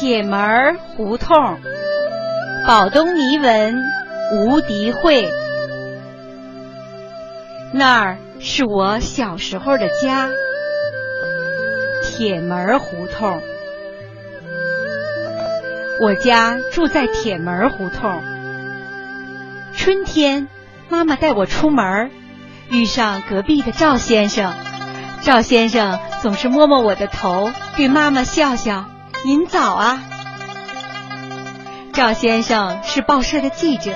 铁门胡同，宝东尼文，吴迪会。那儿是我小时候的家，铁门胡同。我家住在铁门胡同。春天，妈妈带我出门，遇上隔壁的赵先生。赵先生总是摸摸我的头，对妈妈笑笑：“您早啊。”赵先生是报社的记者，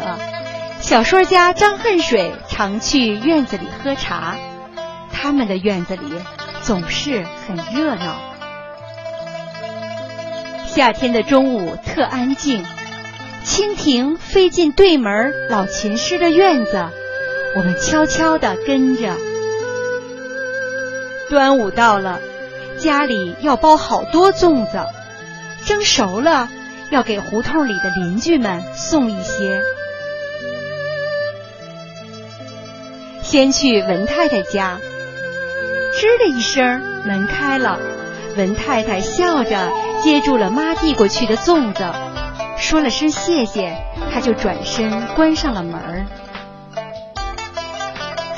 小说家张恨水常去院子里喝茶，他们的院子里总是很热闹。夏天的中午特安静，蜻蜓飞进对门老琴师的院子，我们悄悄地跟着。端午到了，家里要包好多粽子，蒸熟了要给胡同里的邻居们送一些。先去文太太家，吱的一声，门开了，文太太笑着接住了妈递过去的粽子，说了声谢谢，她就转身关上了门。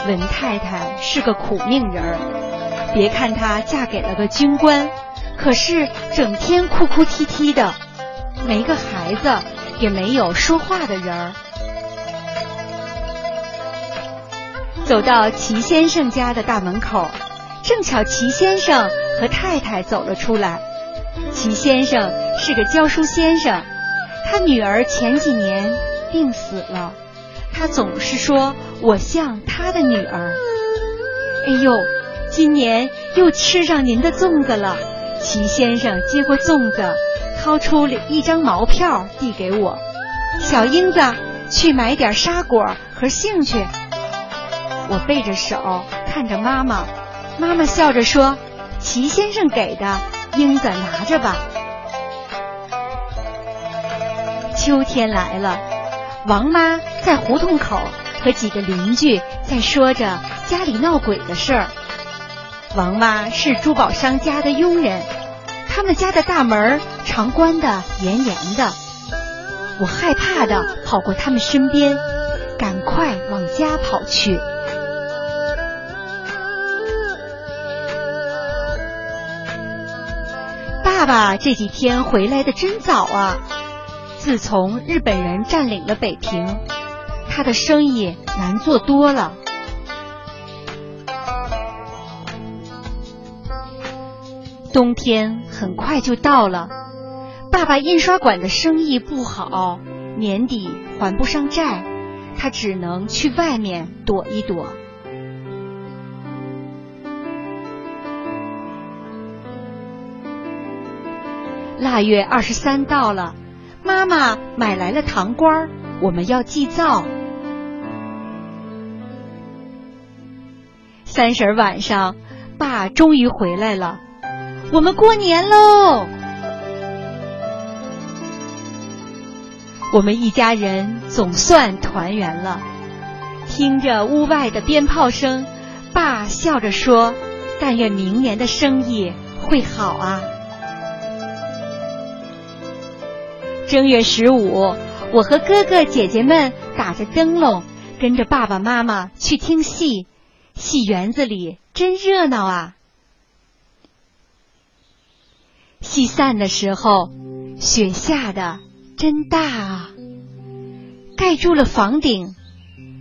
文太太是个苦命人。别看她嫁给了个军官，可是整天哭哭啼啼的，没个孩子，也没有说话的人儿。走到齐先生家的大门口，正巧齐先生和太太走了出来。齐先生是个教书先生，他女儿前几年病死了，他总是说我像他的女儿。哎呦！今年又吃上您的粽子了，齐先生接过粽子，掏出一张毛票递给我。小英子，去买点沙果和杏去。我背着手看着妈妈，妈妈笑着说：“齐先生给的，英子拿着吧。”秋天来了，王妈在胡同口和几个邻居在说着家里闹鬼的事儿。王妈是珠宝商家的佣人，他们家的大门常关得严严的。我害怕的跑过他们身边，赶快往家跑去。爸爸这几天回来的真早啊！自从日本人占领了北平，他的生意难做多了。冬天很快就到了，爸爸印刷馆的生意不好，年底还不上债，他只能去外面躲一躲。腊月二十三到了，妈妈买来了糖瓜，我们要祭灶。三十晚上，爸终于回来了。我们过年喽！我们一家人总算团圆了。听着屋外的鞭炮声，爸笑着说：“但愿明年的生意会好啊！”正月十五，我和哥哥姐姐们打着灯笼，跟着爸爸妈妈去听戏。戏园子里真热闹啊！戏散的时候，雪下的真大啊，盖住了房顶，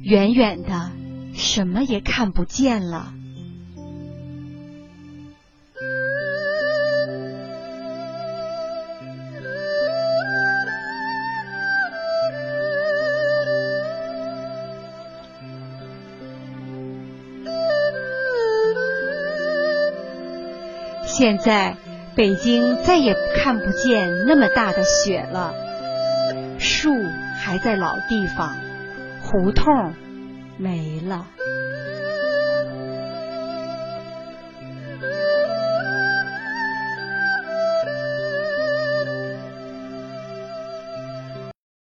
远远的什么也看不见了。现在。北京再也看不见那么大的雪了，树还在老地方，胡同没了。